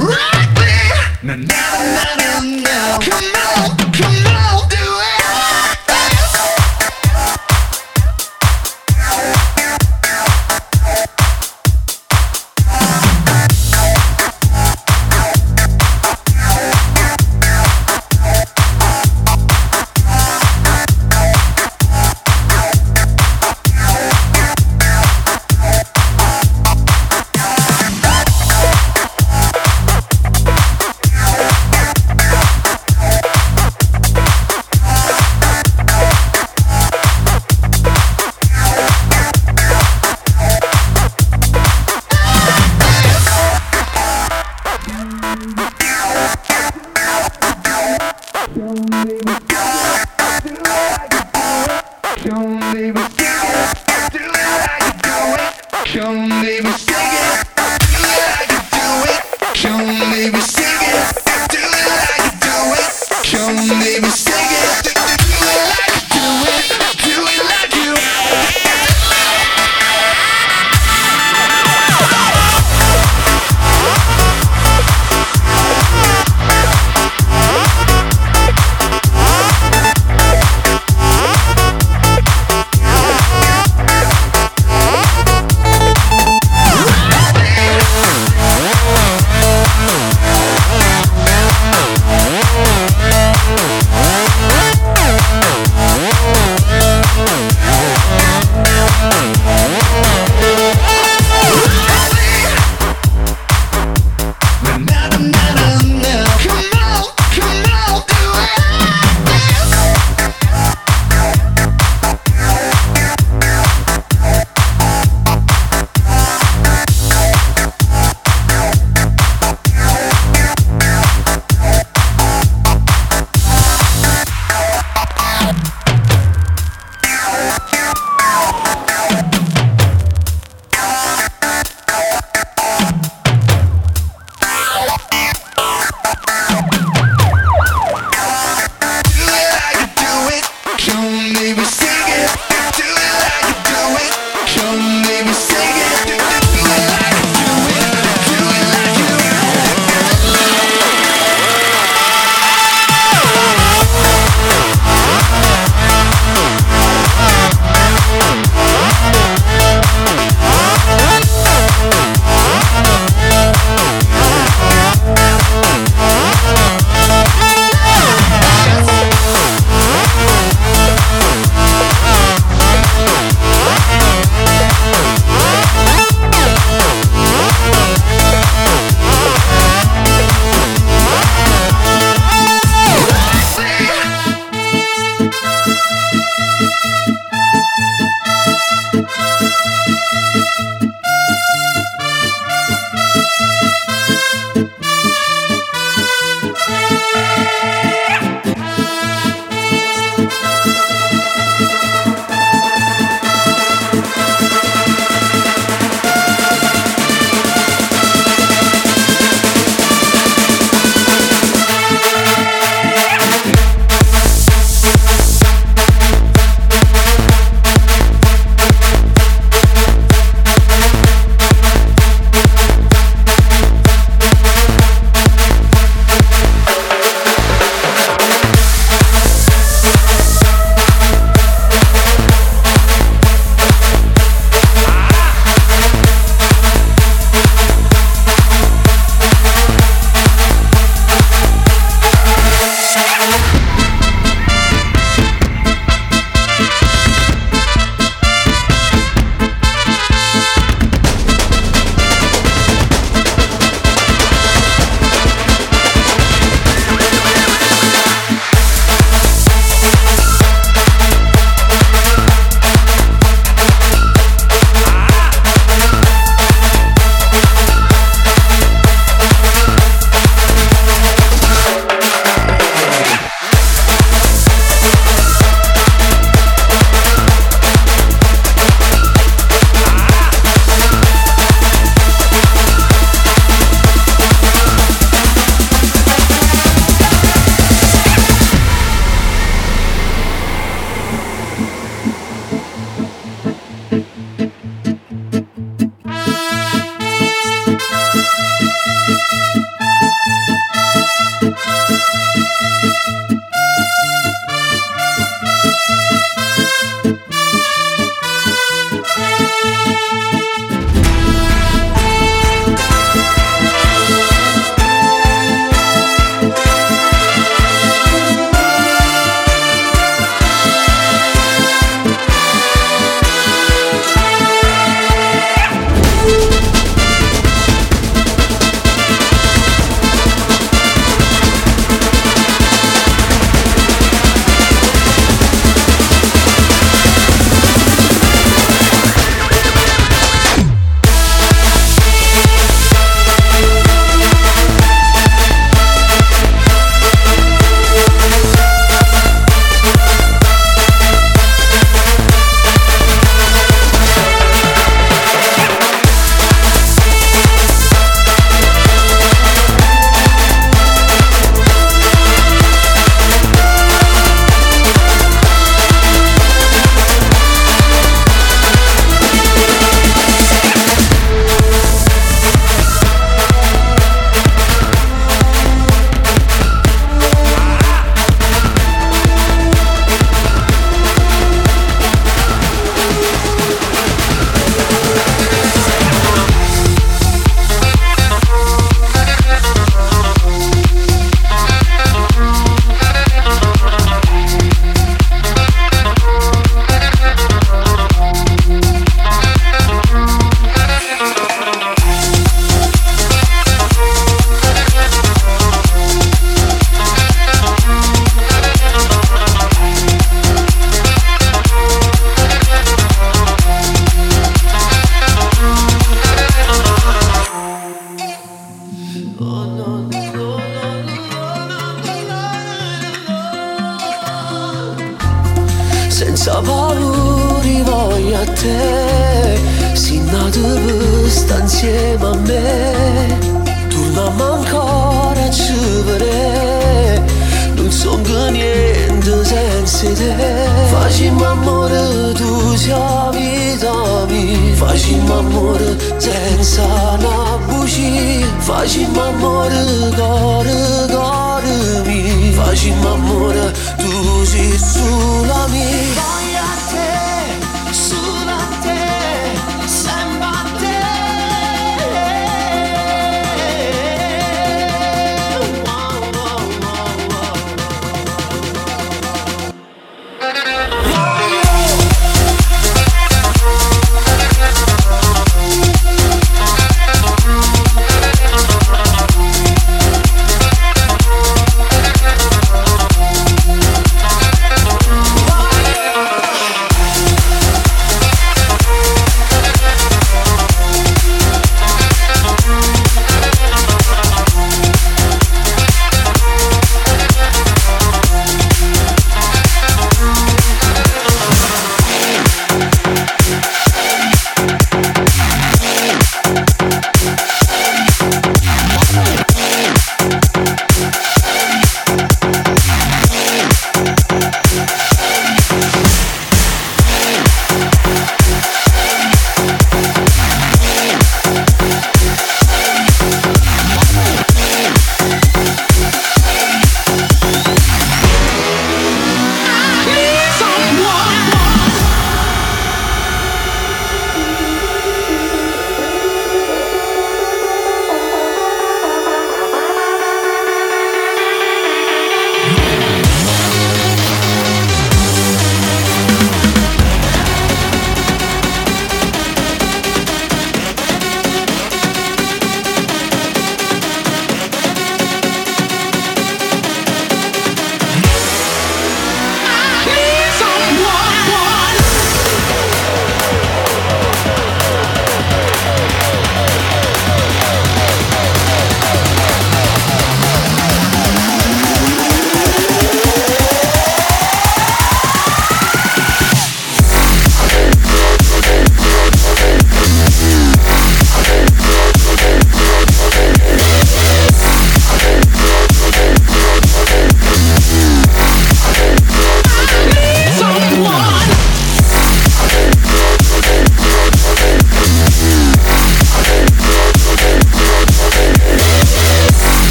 Rock me! Na na na na na. Come on, come on.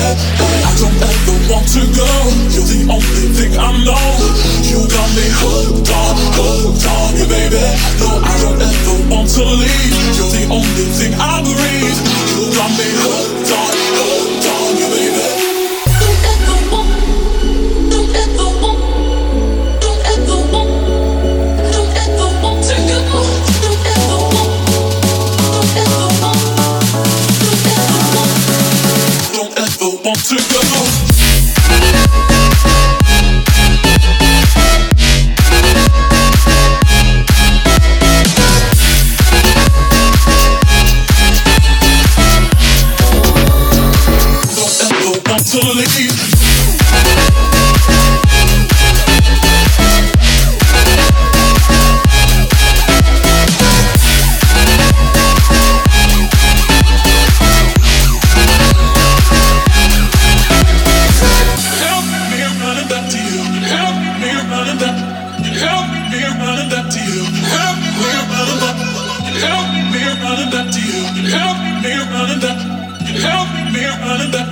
I don't ever want to go.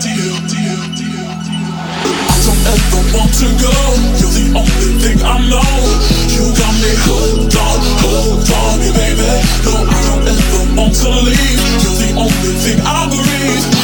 I Don't ever want to go. You're the only thing I know. You got me hooked on, hooked on you, baby. No, I don't ever want to leave. You're the only thing I breathe.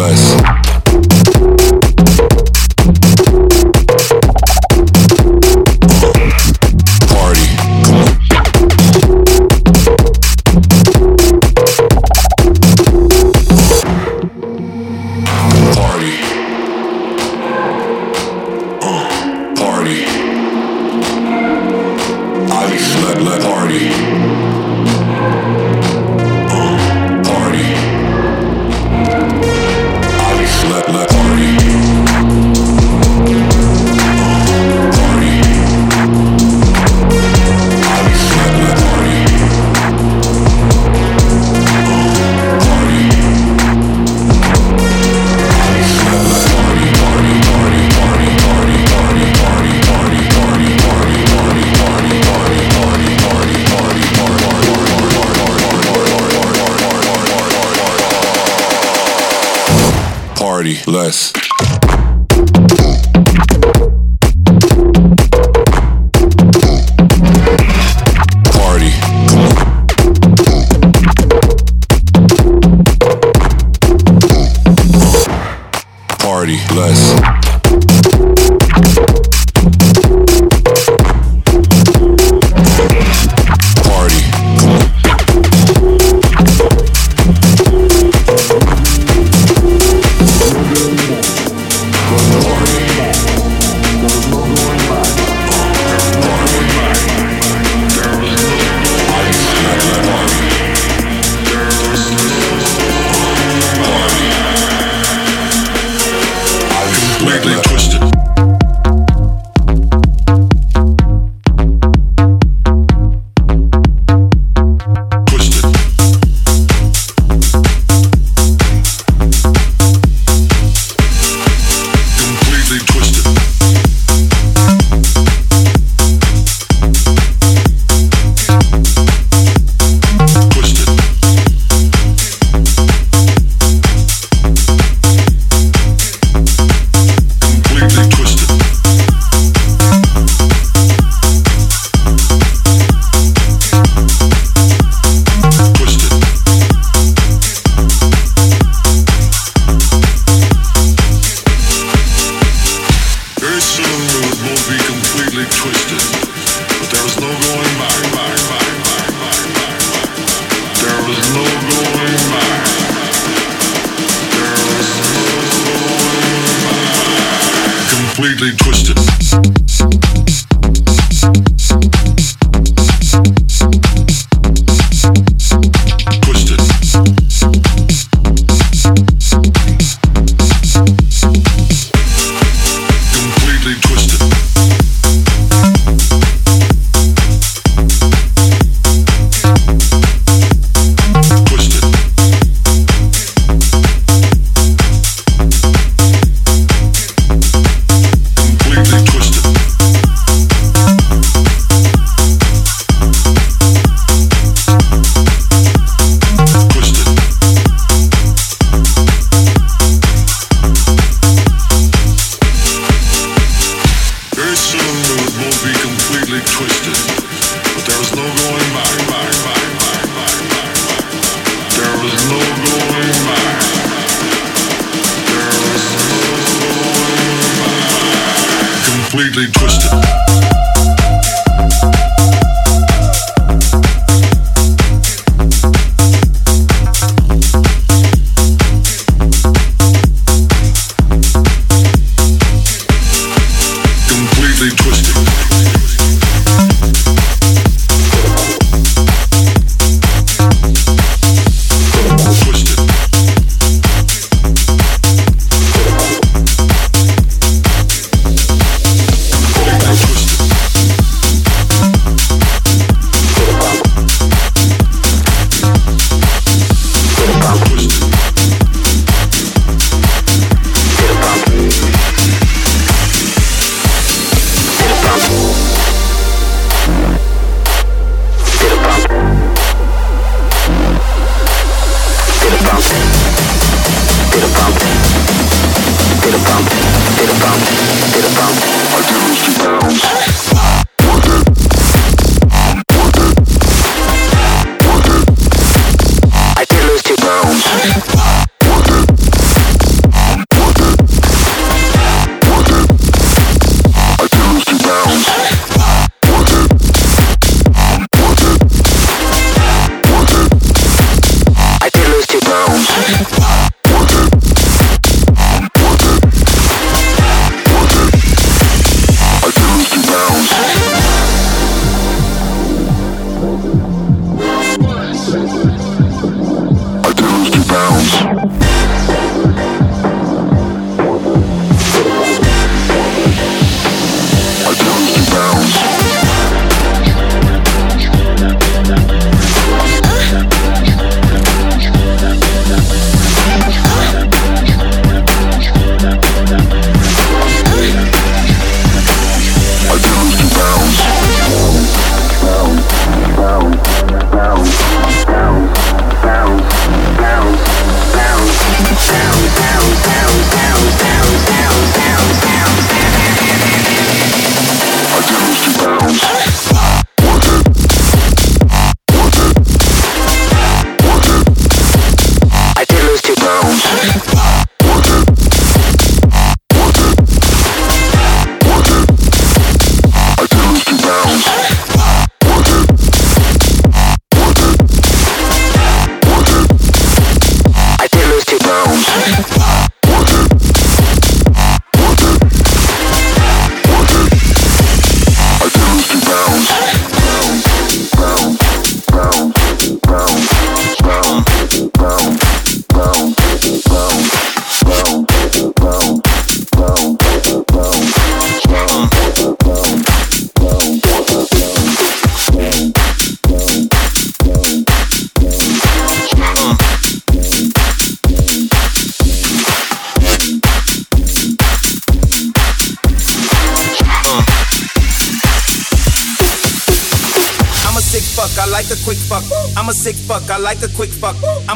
Nicholas.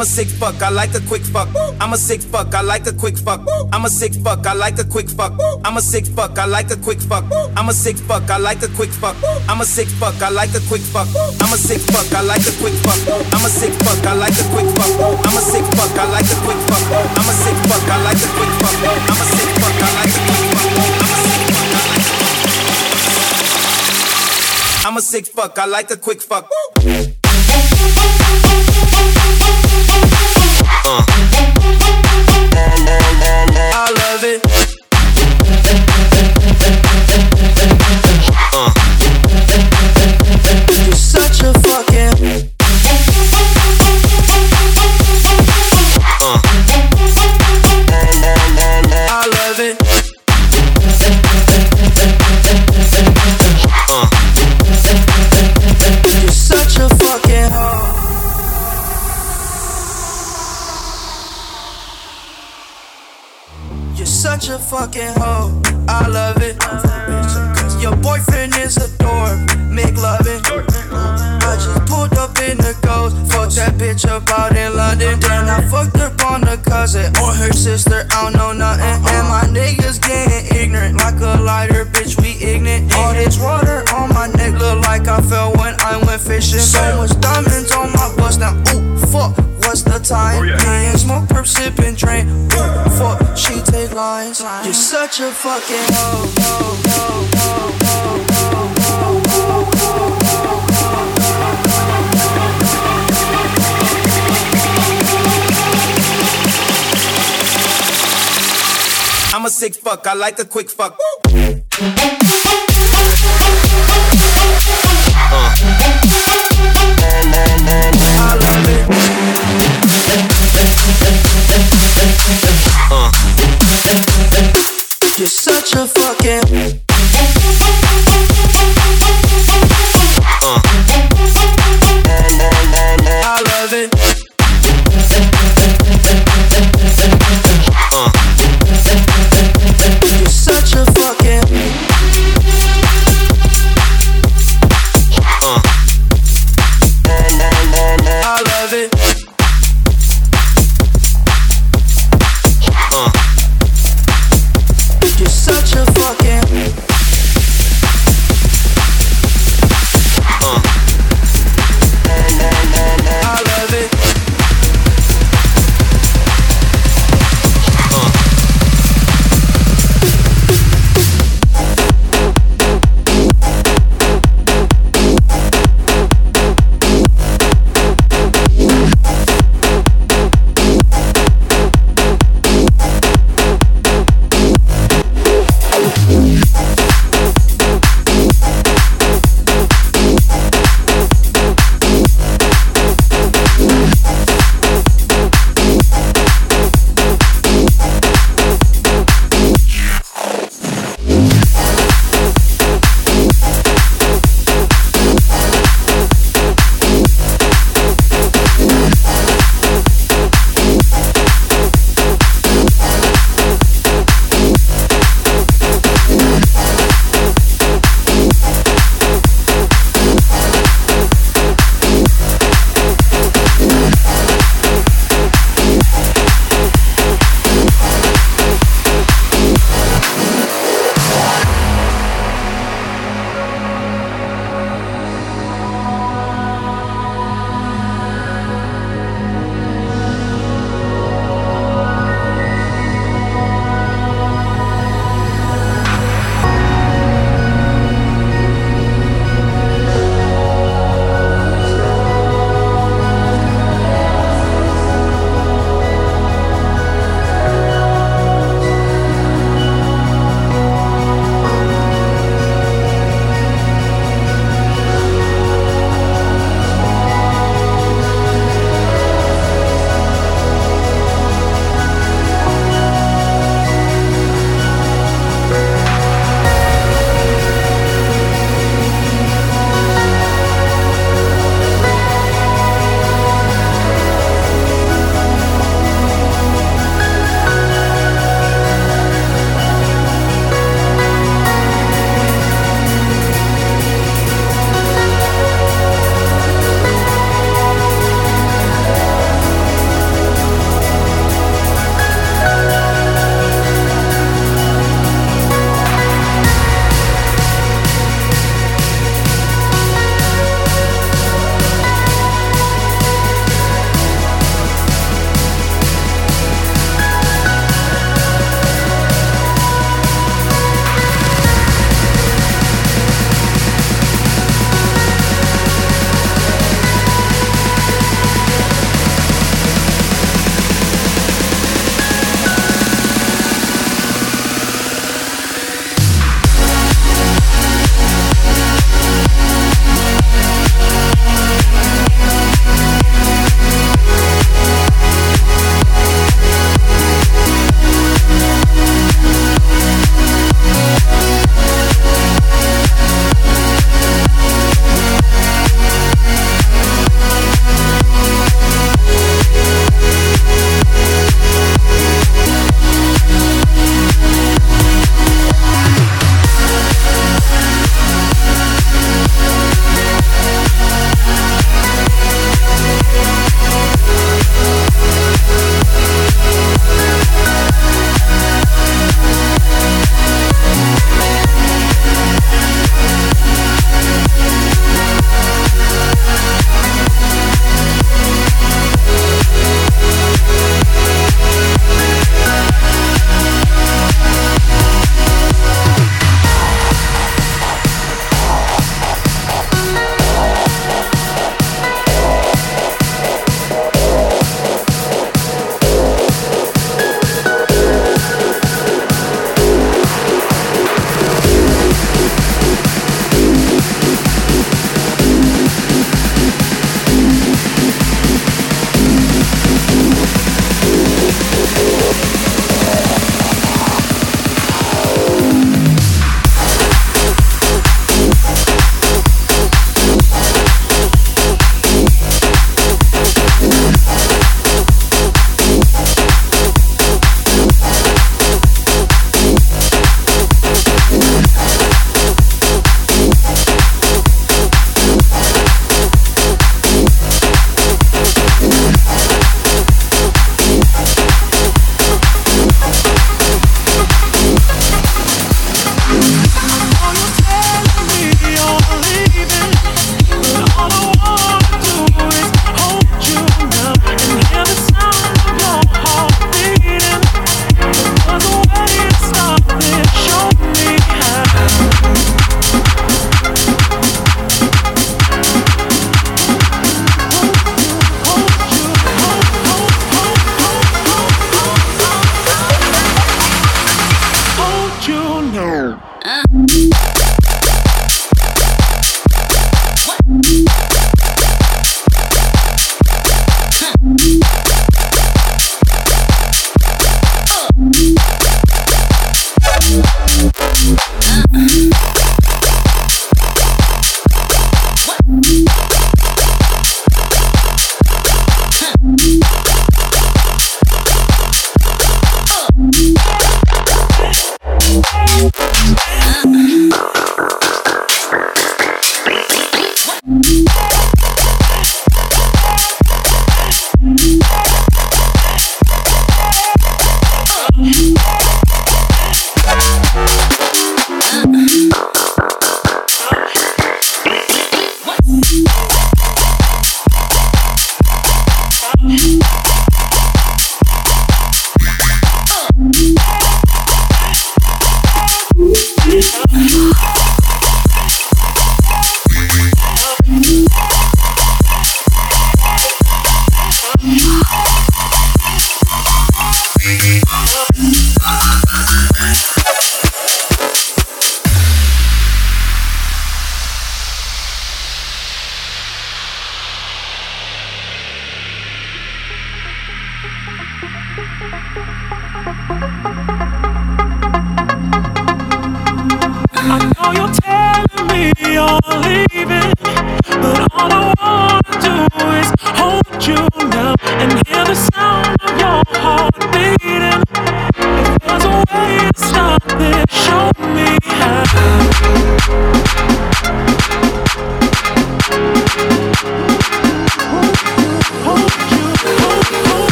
I'm a sick fuck, I like a quick fuck. I'm a sick fuck, I like a quick fuck. I'm a sick fuck, I like a quick fuck. I'm a sick fuck, I like a quick fuck. I'm a sick fuck, I like a quick fuck. I'm a sick fuck, I like a quick fuck. I'm a sick fuck, I like a quick fuck. I'm a sick fuck, I like a quick fuck. I'm a sick fuck, I like a quick fuck. I'm a sick fuck, I like a quick fuck. I'm a sick fuck, I like a quick fuck. I'm a sick fuck, I like a quick fuck. Fucking hoe. I love it. Cause your boyfriend is a dork. Make loving. I just pulled up in the ghost. Fucked that bitch up out in London. Then I fucked on or her sister. I don't know nothing. And my niggas getting ignorant. Like a lighter, bitch, we ignorant. All this water on my neck look like I fell when I went fishing. So much diamonds on my bust now. Ooh, fuck. What's the time? Me and smoke, perp, sipping, drain. Ooh, fuck, she take lines. You're such a fucking hoe, I'm a sick fuck, I like a quick fuck. You're such a fucking. Mm-hmm.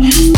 Yeah.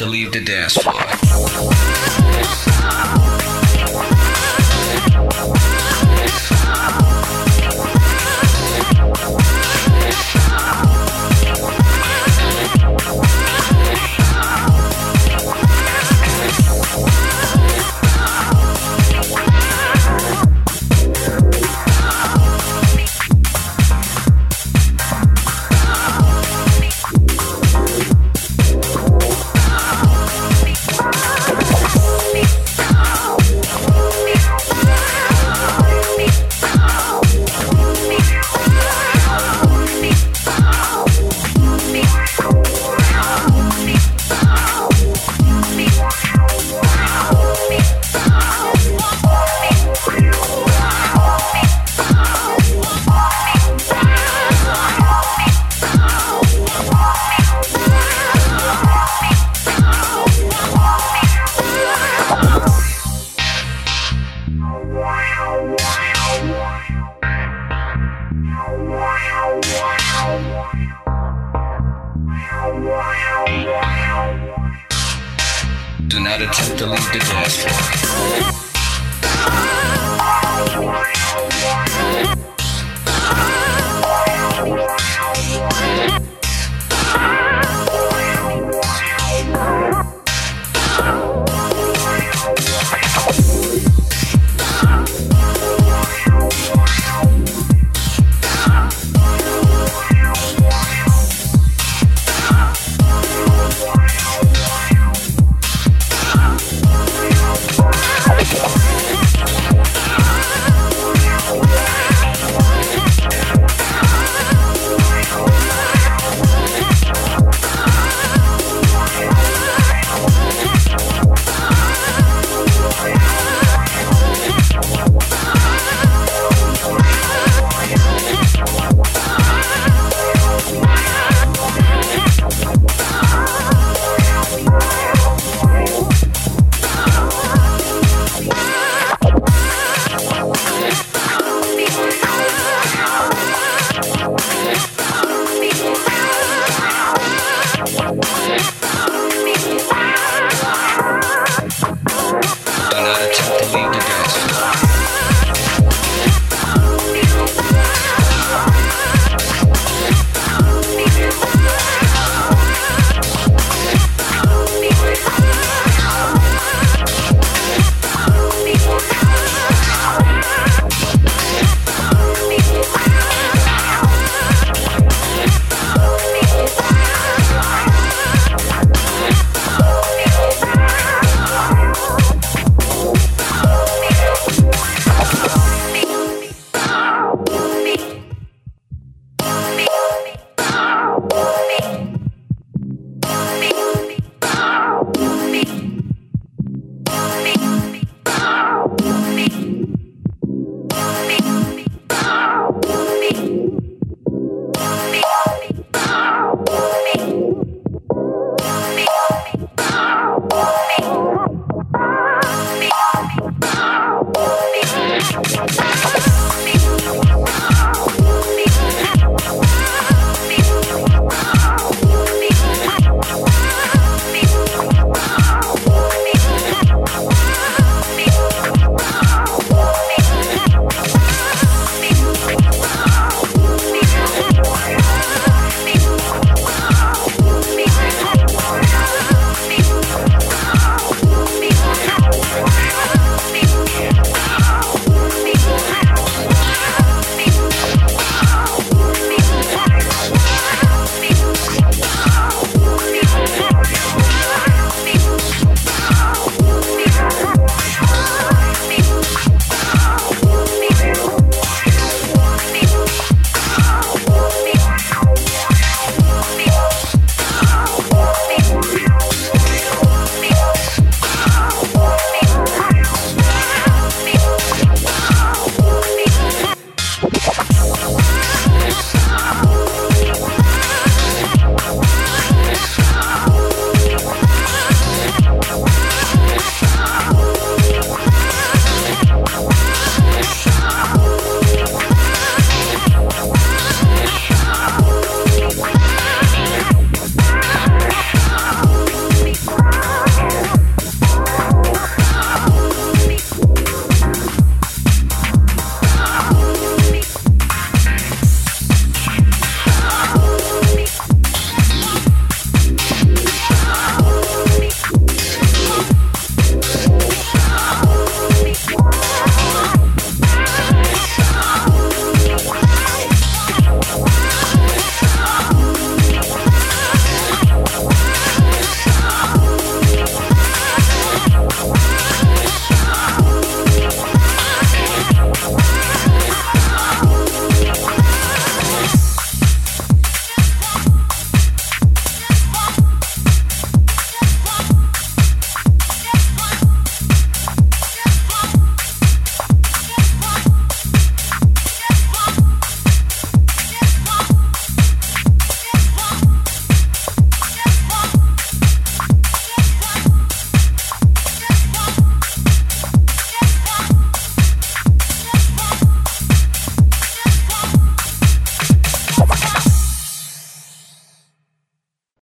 to leave the desk.